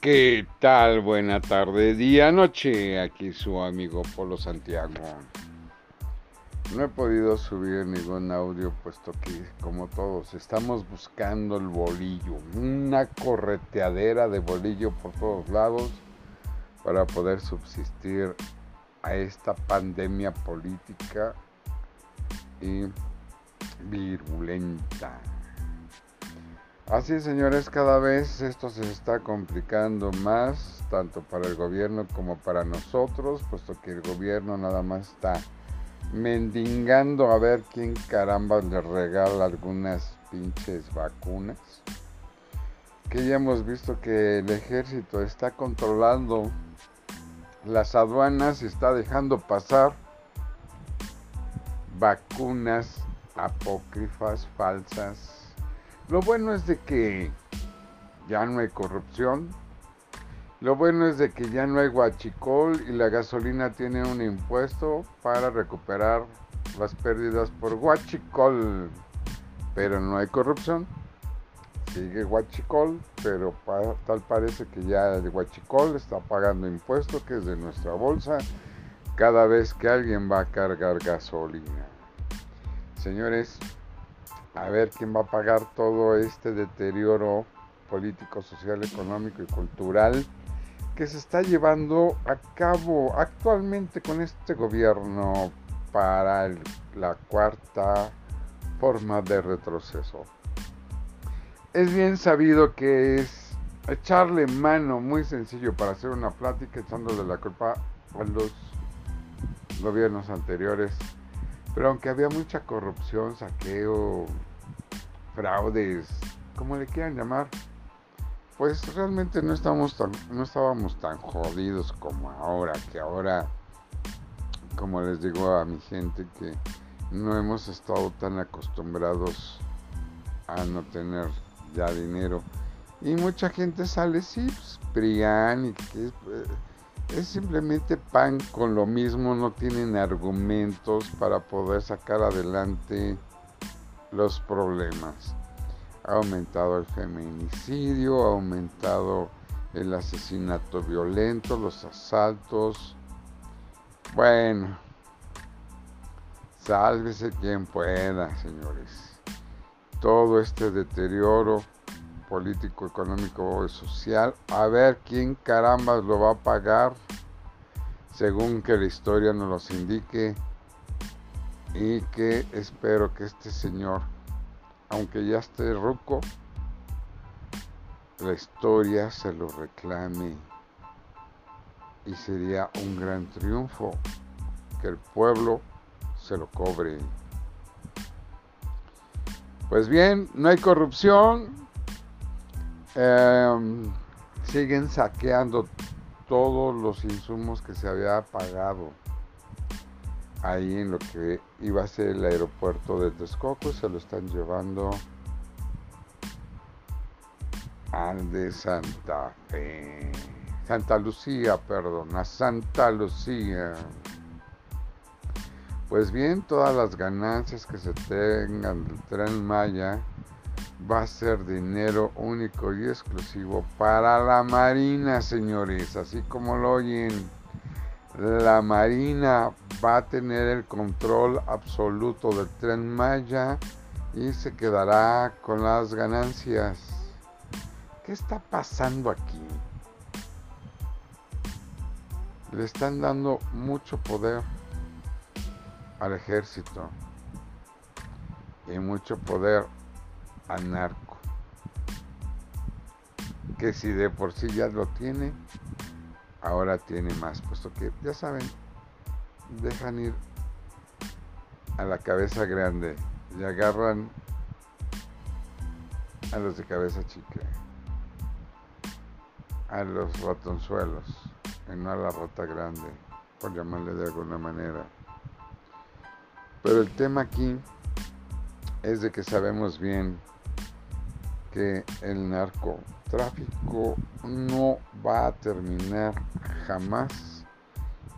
¿Qué tal? Buena tarde, día, noche. Aquí su amigo Polo Santiago. No he podido subir ningún audio puesto que, como todos, estamos buscando el bolillo. Una correteadera de bolillo por todos lados para poder subsistir a esta pandemia política y virulenta. Así señores, cada vez esto se está complicando más, tanto para el gobierno como para nosotros, puesto que el gobierno nada más está mendigando a ver quién caramba le regala algunas pinches vacunas. Que ya hemos visto que el ejército está controlando las aduanas y está dejando pasar vacunas apócrifas, falsas, lo bueno es de que ya no hay corrupción. Lo bueno es de que ya no hay guachicol y la gasolina tiene un impuesto para recuperar las pérdidas por guachicol. Pero no hay corrupción. Sigue guachicol, pero tal parece que ya el guachicol está pagando impuesto que es de nuestra bolsa cada vez que alguien va a cargar gasolina. Señores, a ver quién va a pagar todo este deterioro político, social, económico y cultural que se está llevando a cabo actualmente con este gobierno para la cuarta forma de retroceso. Es bien sabido que es echarle mano muy sencillo para hacer una plática echándole la culpa a los gobiernos anteriores pero aunque había mucha corrupción, saqueo, fraudes, como le quieran llamar, pues realmente no estábamos tan, no estábamos tan jodidos como ahora, que ahora, como les digo a mi gente, que no hemos estado tan acostumbrados a no tener ya dinero. Y mucha gente sale, sí, pues, Prián, y que eh, es simplemente pan con lo mismo, no tienen argumentos para poder sacar adelante los problemas. Ha aumentado el feminicidio, ha aumentado el asesinato violento, los asaltos. Bueno, sálvese quien pueda, señores. Todo este deterioro político, económico y social. A ver quién caramba lo va a pagar según que la historia nos los indique. Y que espero que este señor, aunque ya esté ruco, la historia se lo reclame. Y sería un gran triunfo que el pueblo se lo cobre. Pues bien, no hay corrupción, Em, siguen saqueando todos los insumos que se había pagado ahí en lo que iba a ser el aeropuerto de Texcoco, se lo están llevando al de Santa Fe, Santa Lucía, perdón, a Santa Lucía. Pues bien, todas las ganancias que se tengan del tren Maya va a ser dinero único y exclusivo para la Marina, señores. Así como lo oyen, la Marina va a tener el control absoluto del tren Maya y se quedará con las ganancias. ¿Qué está pasando aquí? Le están dando mucho poder al ejército y mucho poder narco. Que si de por sí ya lo tiene, ahora tiene más, puesto que ya saben, dejan ir a la cabeza grande y agarran a los de cabeza chica, a los ratonzuelos, y no a la rata grande, por llamarle de alguna manera. Pero el tema aquí es de que sabemos bien que el narcotráfico no va a terminar jamás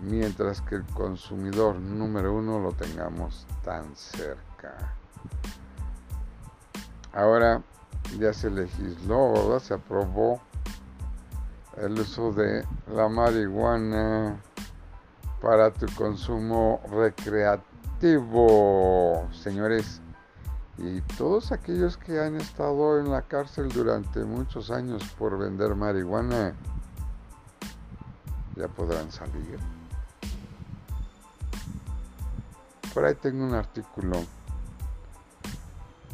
mientras que el consumidor número uno lo tengamos tan cerca. Ahora ya se legisló, se aprobó el uso de la marihuana para tu consumo recreativo, señores. Y todos aquellos que han estado en la cárcel durante muchos años por vender marihuana, ya podrán salir. Por ahí tengo un artículo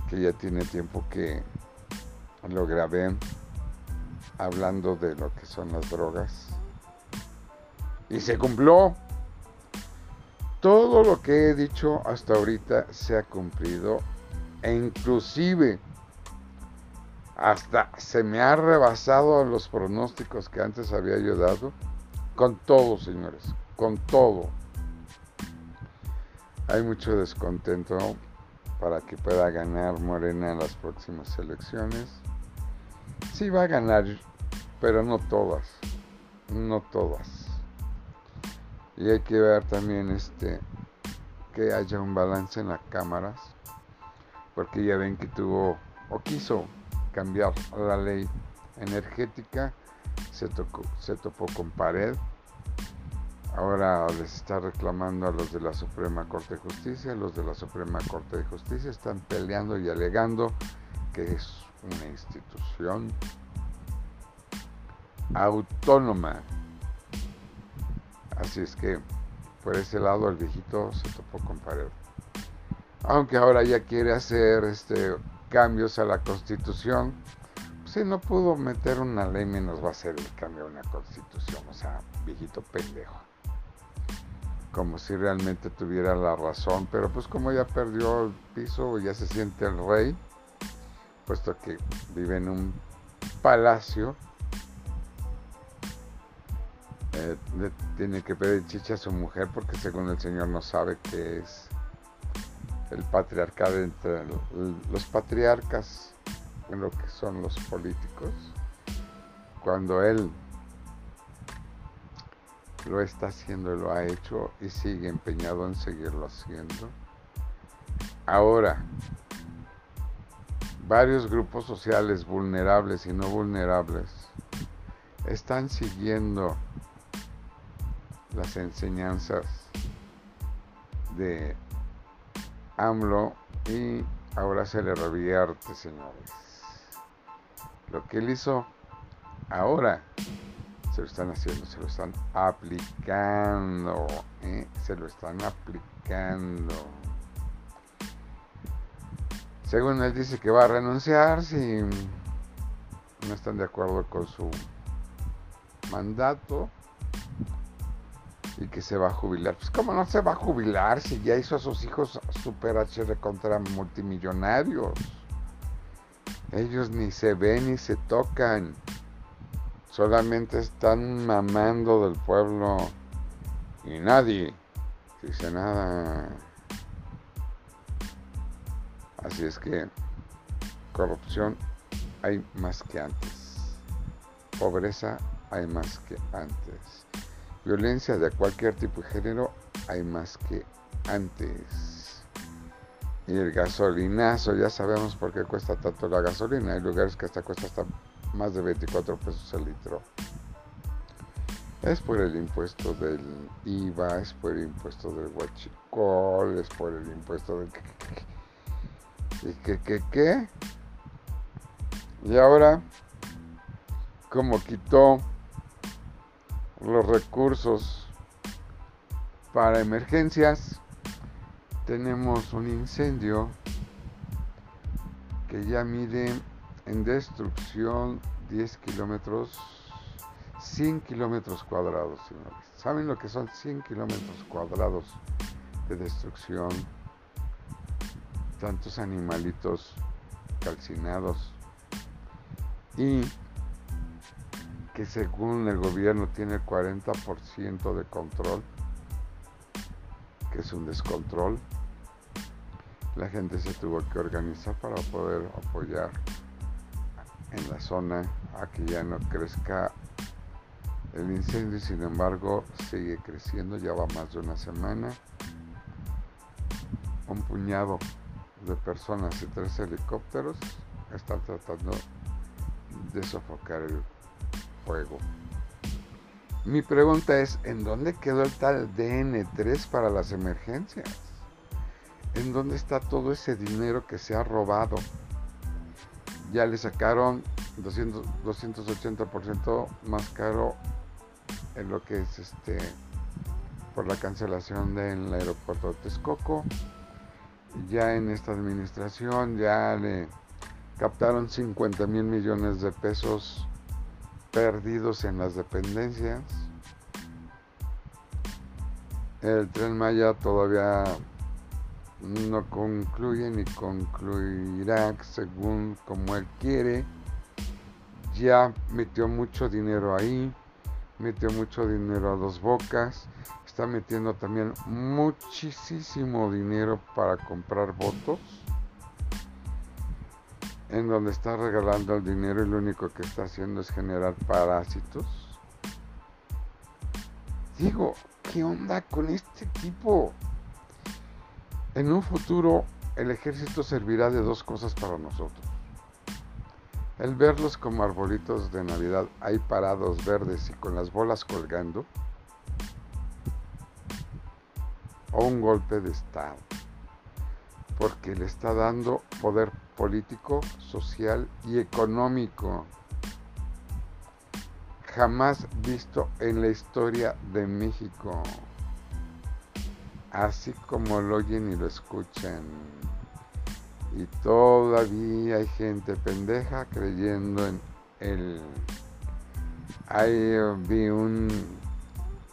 que ya tiene tiempo que lo grabé hablando de lo que son las drogas. Y se cumplió. Todo lo que he dicho hasta ahorita se ha cumplido e inclusive hasta se me ha rebasado los pronósticos que antes había yo dado. Con todo, señores, con todo. Hay mucho descontento para que pueda ganar Morena en las próximas elecciones. Sí va a ganar, pero no todas, no todas. Y hay que ver también este que haya un balance en las cámaras, porque ya ven que tuvo o quiso cambiar la ley energética, se, tocó, se topó con pared Ahora les está reclamando a los de la Suprema Corte de Justicia. Los de la Suprema Corte de Justicia están peleando y alegando que es una institución autónoma. Así es que por ese lado el viejito se topó con pared. Aunque ahora ya quiere hacer este, cambios a la constitución, pues si no pudo meter una ley menos va a ser el cambio a una constitución. O sea, viejito pendejo como si realmente tuviera la razón, pero pues como ya perdió el piso, ya se siente el rey, puesto que vive en un palacio, eh, tiene que pedir chicha a su mujer porque según el Señor no sabe qué es el patriarcado entre los patriarcas en lo que son los políticos. Cuando él lo está haciendo, lo ha hecho y sigue empeñado en seguirlo haciendo. Ahora, varios grupos sociales vulnerables y no vulnerables están siguiendo las enseñanzas de AMLO y ahora se le revierte, señores. Lo que él hizo ahora se lo están haciendo, se lo están aplicando, ¿eh? se lo están aplicando. Según él dice que va a renunciar si no están de acuerdo con su mandato se va a jubilar. Pues cómo no se va a jubilar si ya hizo a sus hijos super HR contra multimillonarios. Ellos ni se ven ni se tocan solamente están mamando del pueblo y nadie dice nada. Así es que corrupción hay más que antes. Pobreza hay más que antes. Violencia de cualquier tipo de género hay más que antes. Y el gasolinazo, ya sabemos por qué cuesta tanto la gasolina. Hay lugares que hasta cuesta hasta más de 24 pesos el litro. Es por el impuesto del IVA, es por el impuesto del huachicol, es por el impuesto del... ¿Y qué, qué, qué? Y ahora, como quitó los recursos para emergencias, tenemos un incendio que ya mide en destrucción 10 kilómetros, 100 kilómetros cuadrados. ¿Saben lo que son 100 kilómetros cuadrados de destrucción? Tantos animalitos calcinados y que según el gobierno tiene el 40% de control, que es un descontrol. La gente se tuvo que organizar para poder apoyar en la zona a que ya no crezca el incendio, sin embargo sigue creciendo, ya va más de una semana. Un puñado de personas y tres helicópteros están tratando de sofocar el fuego. Mi pregunta es, ¿en dónde quedó el tal DN3 para las emergencias? ¿En dónde está todo ese dinero que se ha robado? Ya le sacaron 200, 280% más caro en lo que es este por la cancelación del aeropuerto de Texcoco. Ya en esta administración ya le captaron 50 mil millones de pesos perdidos en las dependencias. El tren Maya todavía no concluye ni concluirá según como él quiere. Ya metió mucho dinero ahí, metió mucho dinero a dos bocas, está metiendo también muchísimo dinero para comprar votos en donde está regalando el dinero y lo único que está haciendo es generar parásitos. Digo, ¿qué onda con este tipo? En un futuro el ejército servirá de dos cosas para nosotros. El verlos como arbolitos de Navidad ahí parados verdes y con las bolas colgando. O un golpe de Estado. Porque le está dando poder político, social y económico jamás visto en la historia de México. Así como lo oyen y lo escuchan. Y todavía hay gente pendeja creyendo en él. Ahí vi un...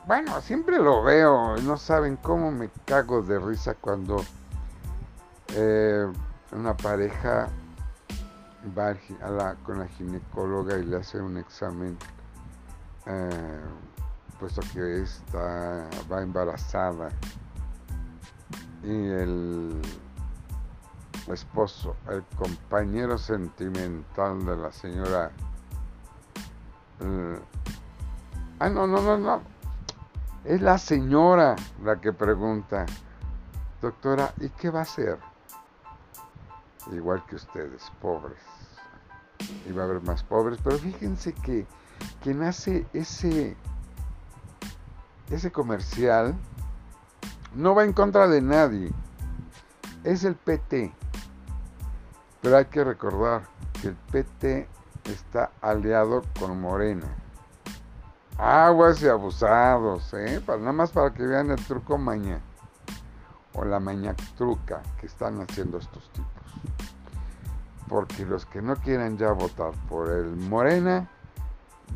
Bueno, siempre lo veo. No saben cómo me cago de risa cuando eh, una pareja va con la ginecóloga y le hace un examen, eh, puesto que está, va embarazada. Y el esposo, el compañero sentimental de la señora. Eh, ah, no, no, no, no. Es la señora la que pregunta, doctora, ¿y qué va a hacer? Igual que ustedes, pobres. Y va a haber más pobres, pero fíjense que quien hace ese, ese comercial no va en contra de nadie. Es el PT. Pero hay que recordar que el PT está aliado con Morena. Aguas y abusados, ¿eh? Para, nada más para que vean el truco maña o la maña truca que están haciendo estos tipos porque los que no quieren ya votar por el Morena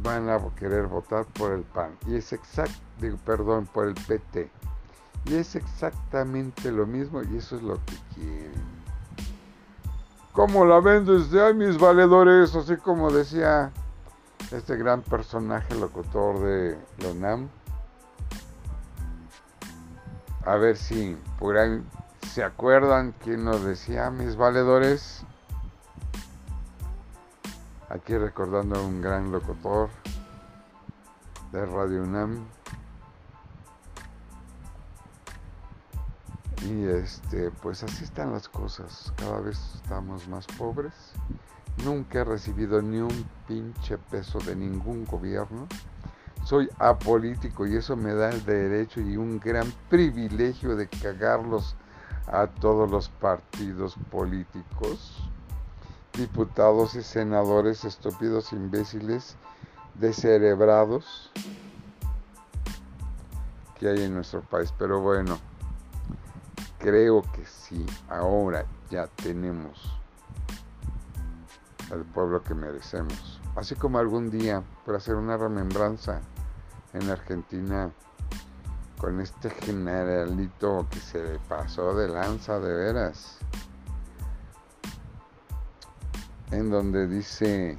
van a querer votar por el PAN y es exacto, perdón, por el PT. Y es exactamente lo mismo y eso es lo que quieren. ¿Cómo la ven desde ahí mis valedores? Así como decía este gran personaje locutor de Lonam. A ver si por ahí se acuerdan quién nos decía, mis valedores. Aquí recordando a un gran locutor de Radio UNAM. Y este, pues así están las cosas. Cada vez estamos más pobres. Nunca he recibido ni un pinche peso de ningún gobierno. Soy apolítico y eso me da el derecho y un gran privilegio de cagarlos a todos los partidos políticos diputados y senadores estúpidos, imbéciles, descerebrados que hay en nuestro país. Pero bueno, creo que si ahora ya tenemos al pueblo que merecemos. Así como algún día, por hacer una remembranza en Argentina, con este generalito que se le pasó de lanza de veras en donde dice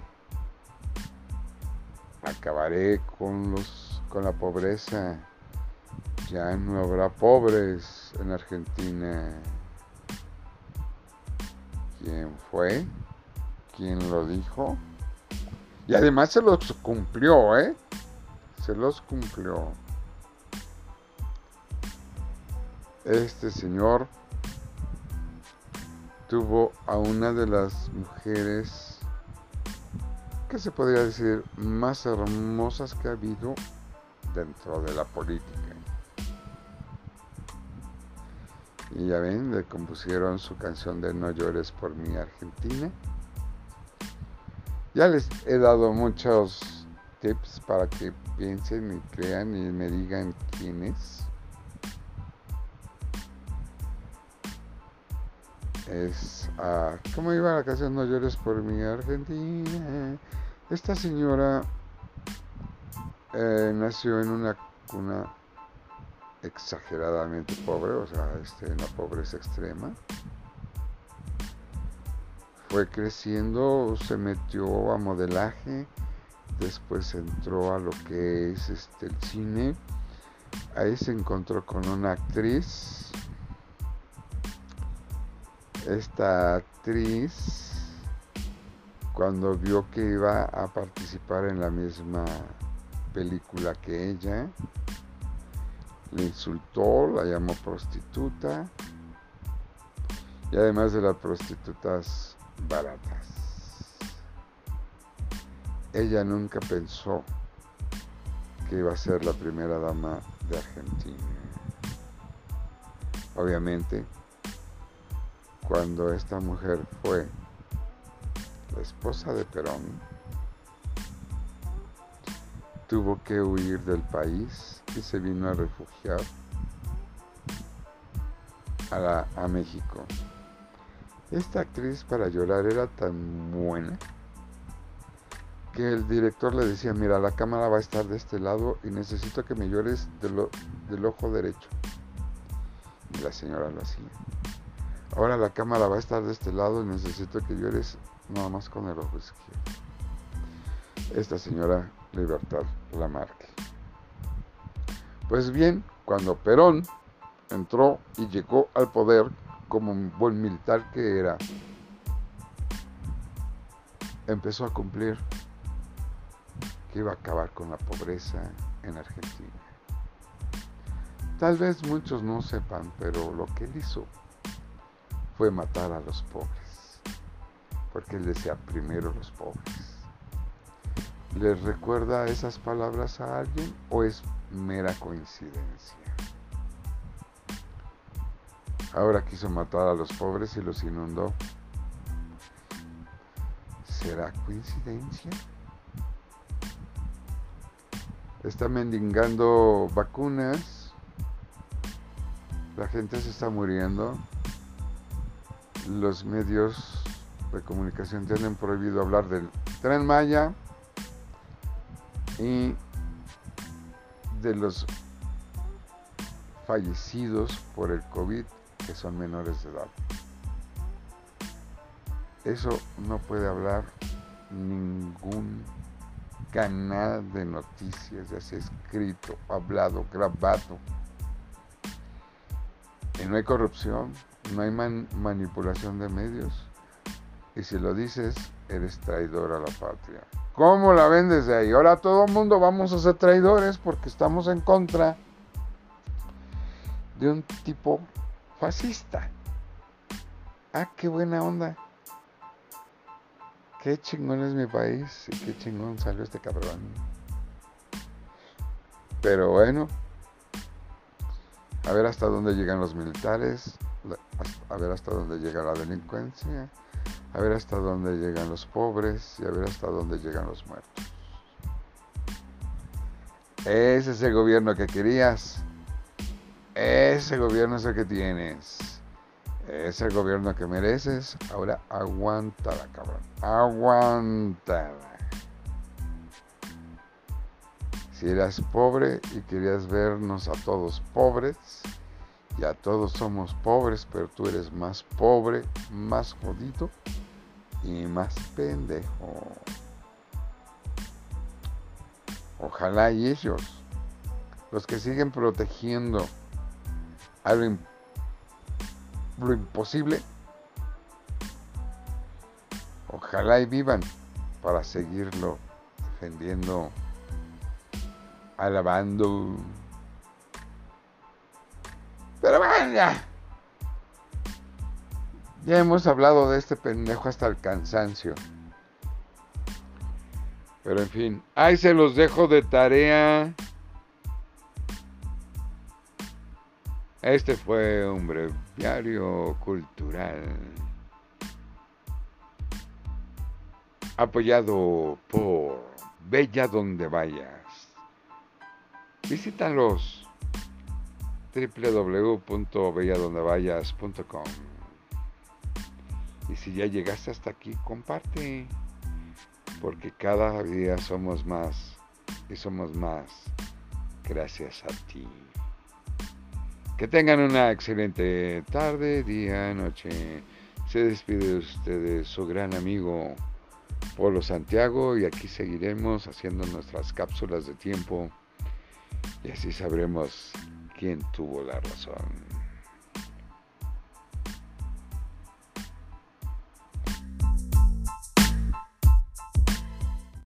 acabaré con los con la pobreza. Ya no habrá pobres en Argentina quién fue quién lo dijo y además se los cumplió eh se los cumplió. Este señor tuvo a una de las mujeres que se podría decir más hermosas que ha habido dentro de la política. Y ya ven, le compusieron su canción de No llores por mi Argentina. Ya les he dado muchos tips para que piensen y crean y me digan quién es. Es, uh, ¿cómo iba la canción No llores por mi Argentina? Esta señora eh, nació en una cuna exageradamente pobre, o sea, este, en la pobreza extrema. Fue creciendo, se metió a modelaje, después entró a lo que es este, el cine. Ahí se encontró con una actriz. Esta actriz, cuando vio que iba a participar en la misma película que ella, le insultó, la llamó prostituta y además de las prostitutas baratas. Ella nunca pensó que iba a ser la primera dama de Argentina. Obviamente, cuando esta mujer fue la esposa de Perón, tuvo que huir del país y se vino a refugiar a, México. Esta actriz para llorar era tan buena que el director le decía, mira, la cámara va a estar de este lado y necesito que me llores del ojo derecho. Y la señora lo hacía. Ahora la cámara va a estar de este lado y necesito que llores nada más con el ojo izquierdo. Esta señora Libertad Lamarque. Pues bien, cuando Perón entró y llegó al poder como un buen militar que era, empezó a cumplir que iba a acabar con la pobreza en Argentina. Tal vez muchos no sepan, pero lo que él hizo fue matar a los pobres, porque él decía primero los pobres. ¿Les recuerda esas palabras a alguien o es mera coincidencia? Ahora quiso matar a los pobres y los inundó. ¿Será coincidencia? Está mendigando vacunas. La gente se está muriendo. Los medios de comunicación tienen prohibido hablar del tren Maya y de los fallecidos por el COVID que son menores de edad. Eso no puede hablar ningún canal de noticias, ya sea escrito, hablado, grabado. Y no hay corrupción, no hay manipulación de medios. Y si lo dices, eres traidor a la patria. ¿Cómo la ven desde ahí? Ahora todo el mundo vamos a ser traidores porque estamos en contra de un tipo fascista. Ah, qué buena onda. Qué chingón es mi país y qué chingón salió este cabrón. Pero bueno, a ver hasta dónde llegan los militares, a ver hasta dónde llega la delincuencia a ver hasta dónde llegan los pobres y a ver hasta dónde llegan los muertos. Ese es el gobierno que querías. Ese gobierno es el que tienes. Es el gobierno que mereces. Ahora aguántala, cabrón. Aguántala. Si eras pobre y querías vernos a todos pobres, ya todos somos pobres, pero tú eres más pobre, más jodido y más pendejo. Ojalá y ellos, los que siguen protegiendo a lo, imposible, ojalá y vivan para seguirlo defendiendo, alabando. Ya. Ya hemos hablado de este pendejo hasta el cansancio. Pero en fin, ahí se los dejo de tarea. Este fue un breviario cultural. Apoyado por Bella Donde Vayas. Visítalos www.belladondevayas.com Y si ya llegaste hasta aquí, comparte, porque cada día somos más y somos más gracias a ti. Que tengan una excelente tarde, día, noche. Se despide de ustedes su gran amigo Polo Santiago y aquí seguiremos haciendo nuestras cápsulas de tiempo y así sabremos quién tuvo la razón.